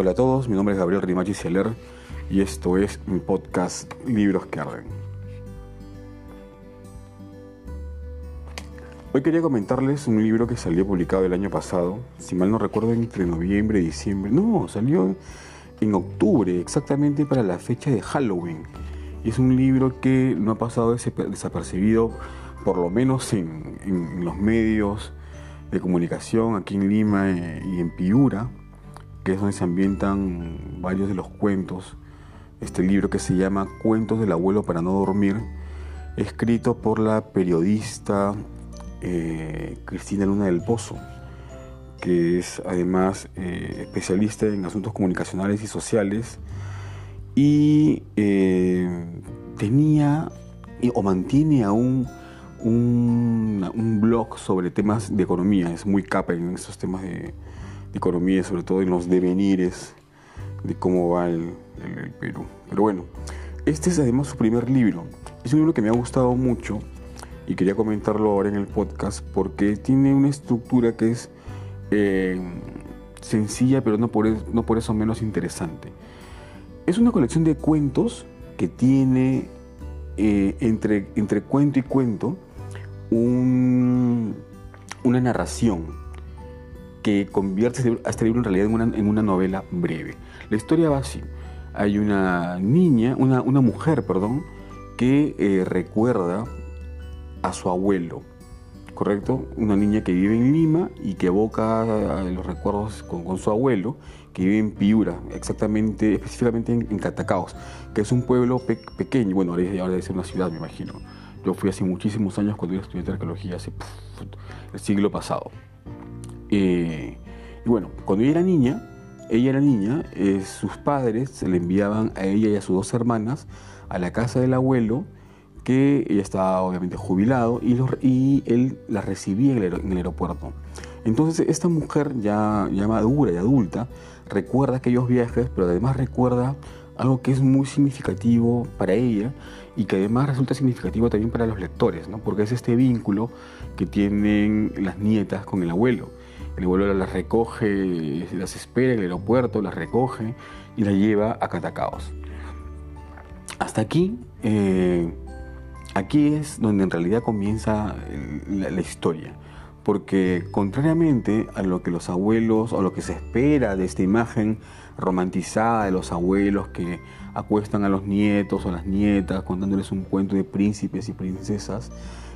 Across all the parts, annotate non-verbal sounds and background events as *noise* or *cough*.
Hola a todos, mi nombre es Gabriel Rimachi Celer y esto es mi podcast Libros que Arden. Hoy quería comentarles un libro que salió publicado el año pasado, si mal no recuerdo entre noviembre y diciembre, no, salió en octubre, exactamente para la fecha de Halloween. Y es un libro que no ha pasado desapercibido, por lo menos en, en los medios de comunicación aquí en Lima eh, y en Piura que es donde se ambientan varios de los cuentos. Este libro que se llama Cuentos del abuelo para no dormir, escrito por la periodista eh, Cristina Luna del Pozo, que es además eh, especialista en asuntos comunicacionales y sociales y eh, tenía o mantiene aún un, un blog sobre temas de economía, es muy capa en esos temas de, de economía, sobre todo en los devenires de cómo va el, Perú. Pero bueno, este es además su primer libro. Es un libro que me ha gustado mucho y quería comentarlo ahora en el podcast porque tiene una estructura que es eh, sencilla, pero no por, no por eso menos interesante. Es una colección de cuentos que tiene eh, entre, entre cuento y cuento un, una narración que convierte este, a este libro en realidad en una, en una novela breve. La historia va así. Hay una niña, una, una mujer, perdón, que eh, recuerda a su abuelo, ¿correcto? Una niña que vive en Lima y que evoca los recuerdos con, con, su abuelo, que vive en Piura, exactamente, específicamente en, Catacaos, que es un pueblo pequeño, bueno, ahora, ahora debe ser una ciudad, me imagino. Yo fui hace muchísimos años cuando era estudiante de arqueología, hace el siglo pasado. Eh, y bueno, cuando ella era niña, ella era niña, eh, sus padres se le enviaban a ella y a sus dos hermanas a la casa del abuelo, que ella estaba obviamente jubilado, y, él la recibía en el, aeropuerto. Entonces esta mujer ya, ya madura y adulta recuerda aquellos viajes, pero además recuerda algo que es muy significativo para ella y que además resulta significativo también para los lectores, ¿no? porque es este vínculo que tienen las nietas con el abuelo. El abuelo las recoge, las espera en el aeropuerto, las recoge y las lleva a Catacaos. Hasta aquí, eh, aquí es donde en realidad comienza la, la historia porque contrariamente a lo que los abuelos o lo que se espera de esta imagen romantizada de los abuelos que acuestan a los nietos o las nietas contándoles un cuento de príncipes y princesas,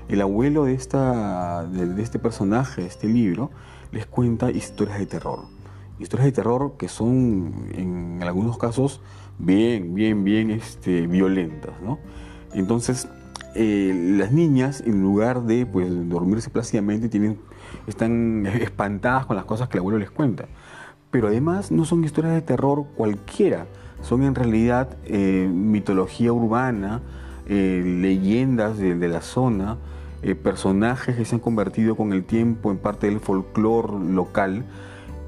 el abuelo de, esta, de, este personaje, de este libro, les cuenta historias de terror. Historias de terror que son en algunos casos bien, bien, bien este, violentas. ¿no? Entonces, eh, las niñas, en lugar de pues, dormirse plácidamente, tienen, están *laughs* espantadas con las cosas que el abuelo les cuenta. Pero además no son historias de terror cualquiera, son en realidad eh, mitología urbana, eh, leyendas de, la zona, personajes que se han convertido con el tiempo en parte del folclore local.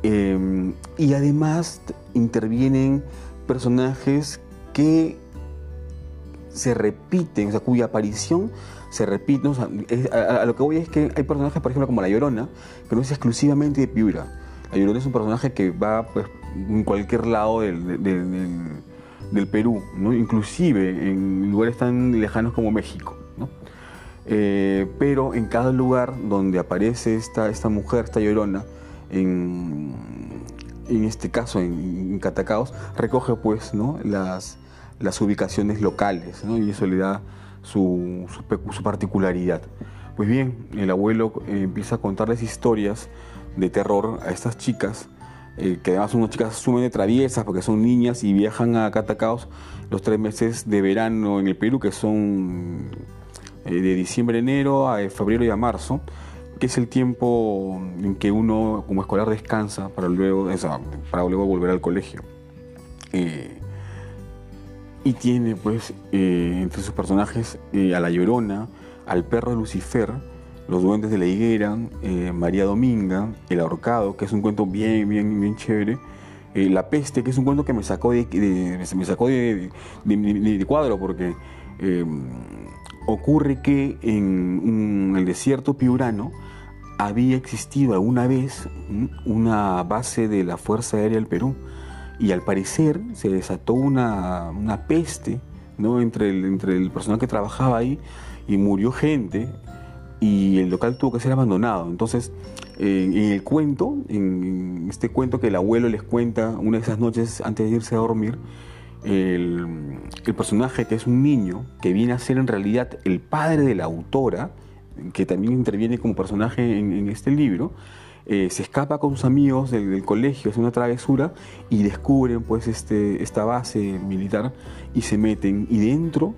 y además intervienen personajes que se repiten, o sea, cuya aparición se repite. O sea, a, lo que voy es que hay personajes, por ejemplo, como La Llorona, que no es exclusivamente de Piura. La Llorona es un personaje que va pues, en cualquier lado del, del, Perú, ¿no? inclusive en lugares tan lejanos como México. ¿No? Eh, pero en cada lugar donde aparece esta, esta mujer, esta Llorona, en, en este caso en, en Catacaos, recoge pues ¿no? las, las ubicaciones locales, y eso le da su, su, particularidad. Pues bien, el abuelo eh, empieza a contarles historias de terror a estas chicas, eh, que además son unas chicas sumamente traviesas porque son niñas y viajan a Catacaos los tres meses de verano en el Perú, que son de diciembre enero, a febrero y a marzo, que es el tiempo en que uno como escolar descansa para luego, para luego volver al colegio. Y tiene pues eh, entre sus personajes eh, a la Llorona, al perro de Lucifer, los duendes de la higuera, eh, María Dominga, el ahorcado, que es un cuento bien, bien, bien chévere, la peste, que es un cuento que me sacó de, me sacó de, de cuadro porque ocurre que en el desierto piurano había existido alguna vez una base de la Fuerza Aérea del Perú y al parecer se desató una, una peste ¿no? entre, el, entre el personal que trabajaba ahí y murió gente y el local tuvo que ser abandonado. Entonces, en el cuento, en este cuento que el abuelo les cuenta una de esas noches antes de irse a dormir, el, personaje que es un niño, que viene a ser en realidad el padre de la autora, que también interviene como personaje en, este libro, eh, se escapa con sus amigos del, colegio, hace una travesura y descubren pues este, esta base militar y se meten y dentro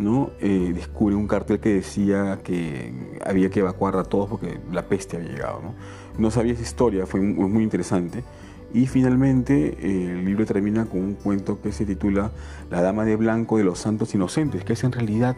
¿no? Eh, descubre un cartel que decía que había que evacuar a todos porque la peste había llegado. No sabía esa historia, fue muy interesante. Y finalmente el libro termina con un cuento que se titula La Dama de Blanco de los Santos Inocentes, que es en realidad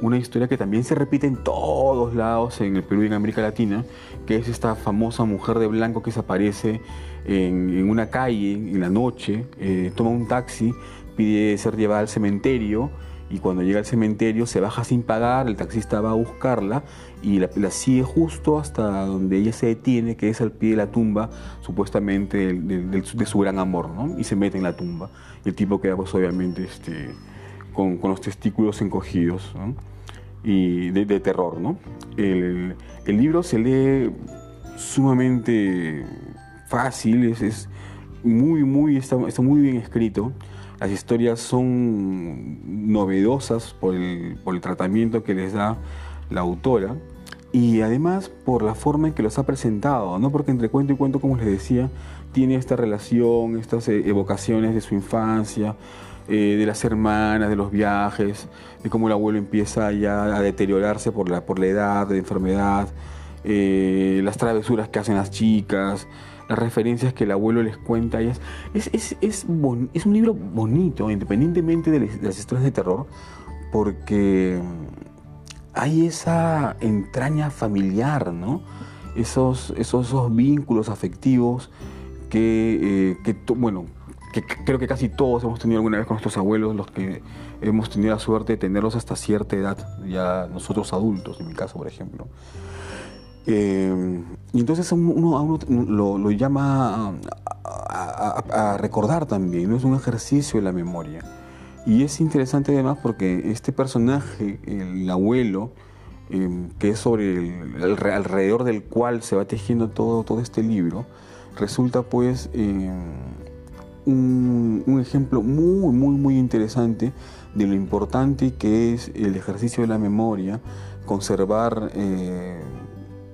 una historia que también se repite en todos lados en el Perú y en América Latina, que es esta famosa mujer de blanco que se aparece en, una calle en la noche, eh, toma un taxi, pide ser llevada al cementerio y cuando llega al cementerio se baja sin pagar, el taxista va a buscarla y la, sigue justo hasta donde ella se detiene, que es al pie de la tumba, supuestamente de, su gran amor, ¿no? Y se mete en la tumba. Y el tipo queda pues obviamente este, con, los testículos encogidos, Y de, terror, ¿no? El, libro se lee sumamente fácil, es, es muy, muy, está, está muy bien escrito. Las historias son novedosas por el, tratamiento que les da la autora y además por la forma en que los ha presentado, ¿no? porque entre cuento y cuento, como les decía, tiene esta relación, estas eh, evocaciones de su infancia, eh, de las hermanas, de los viajes, de cómo el abuelo empieza ya a deteriorarse por la, por la edad, de enfermedad, eh, las travesuras que hacen las chicas, las referencias que el abuelo les cuenta. Es, es, es, es, un libro bonito, independientemente de las historias de terror, porque hay esa entraña familiar, ¿no? Esos, esos, esos vínculos afectivos que, eh, que bueno, que creo que casi todos hemos tenido alguna vez con nuestros abuelos, los que hemos tenido la suerte de tenerlos hasta cierta edad, ya nosotros adultos, en mi caso, por ejemplo. Eh, y entonces uno, a uno lo, llama a, recordar también, ¿no? es un ejercicio de la memoria. Y es interesante además porque este personaje, el abuelo, eh, que es sobre el, alrededor del cual se va tejiendo todo, todo este libro, resulta pues eh, un, un, ejemplo muy, muy, muy interesante de lo importante que es el ejercicio de la memoria, conservar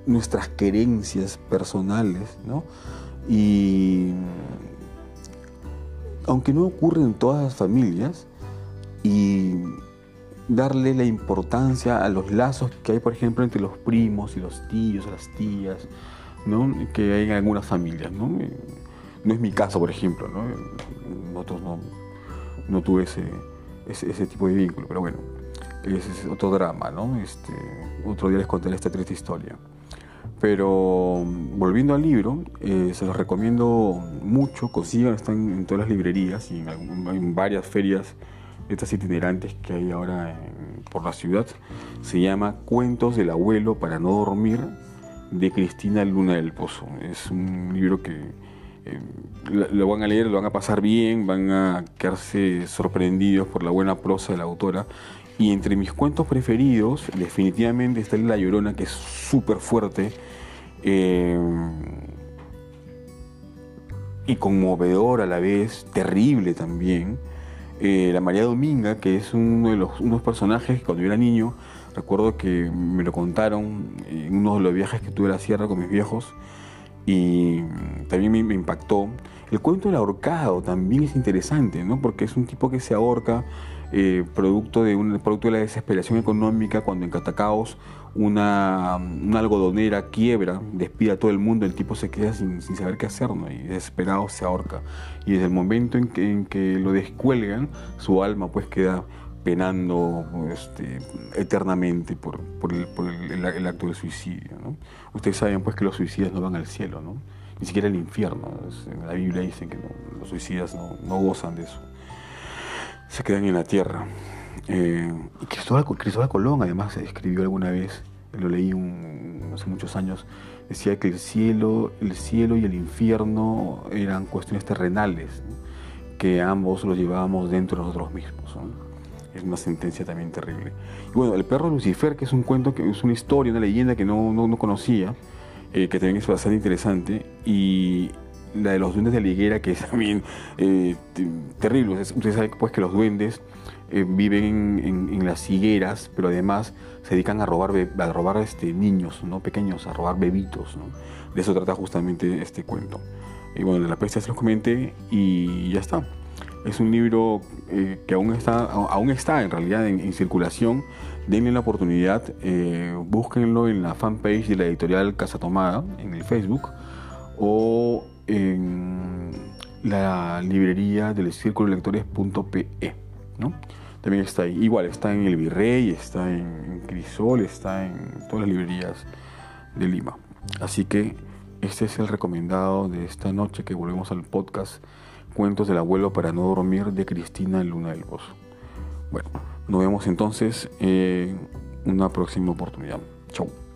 nuestras querencias personales, ¿no? Y aunque no ocurre en todas las familias, y darle la importancia a los lazos que hay, por ejemplo, entre los primos y los tíos, las tías, ¿no? que hay en algunas familias. ¿no? no es mi caso, por ejemplo. ¿no? Nosotros no, no tuve ese, ese, tipo de vínculo, pero bueno, ese es otro drama. ¿no? Este, otro día les contaré esta triste historia. Pero volviendo al libro, eh, se los recomiendo mucho, consigan, están en todas las librerías y en, varias ferias estas itinerantes que hay ahora por la ciudad. Se llama Cuentos del abuelo para no dormir de Cristina Luna del Pozo. Es un libro que eh, lo van a leer, lo van a pasar bien, van a quedarse sorprendidos por la buena prosa de la autora y entre mis cuentos preferidos, definitivamente está La Llorona, que es súper fuerte eh, y conmovedor a la vez, terrible también. Eh, la María Dominga, que es uno de los unos personajes que cuando yo era niño, recuerdo que me lo contaron en uno de los viajes que tuve a la sierra con mis viejos y también me, impactó. El cuento del ahorcado también es interesante, ¿no? porque es un tipo que se ahorca eh, producto, de un, producto de la desesperación económica cuando en Catacaos una, algodonera quiebra, despide a todo el mundo, el tipo se queda sin, saber qué hacer y desesperado se ahorca. Y desde el momento en que, en que lo descuelgan, su alma pues queda penando este, eternamente por, el, acto del suicidio. Ustedes saben pues que los suicidas no van al cielo, ni siquiera al infierno. En la Biblia dicen que los suicidas no, gozan de eso se quedan en la tierra. Eh, Cristóbal, Colón además escribió alguna vez, lo leí hace muchos años, decía que el cielo, el cielo y el infierno eran cuestiones terrenales, que ambos los llevábamos dentro de nosotros mismos. Es una sentencia también terrible. Y bueno, El perro Lucifer, que es un cuento, que es una historia, una leyenda que no, no, conocía, eh, que también es bastante interesante, y la de los duendes de la higuera, que es también eh, terrible. Ustedes saben pues, que los duendes eh, viven en, las higueras, pero además se dedican a robar, a robar este, niños ¿no? pequeños, a robar bebitos. De eso trata justamente este cuento. Y bueno, de la peste se los comenté y ya está. Es un libro eh, que aún está, aún está en realidad en, circulación. Denle la oportunidad, eh, búsquenlo en la fanpage de la editorial Casa Tomada, en el Facebook, o en la librería del círculo lectores.pe. ¿no? También está ahí. Igual, está en El Virrey, está en Crisol, está en todas las librerías de Lima. Así que este es el recomendado de esta noche que volvemos al podcast Cuentos del abuelo para no dormir de Cristina Luna del Pozo. Bueno, nos vemos entonces en una próxima oportunidad. Chau.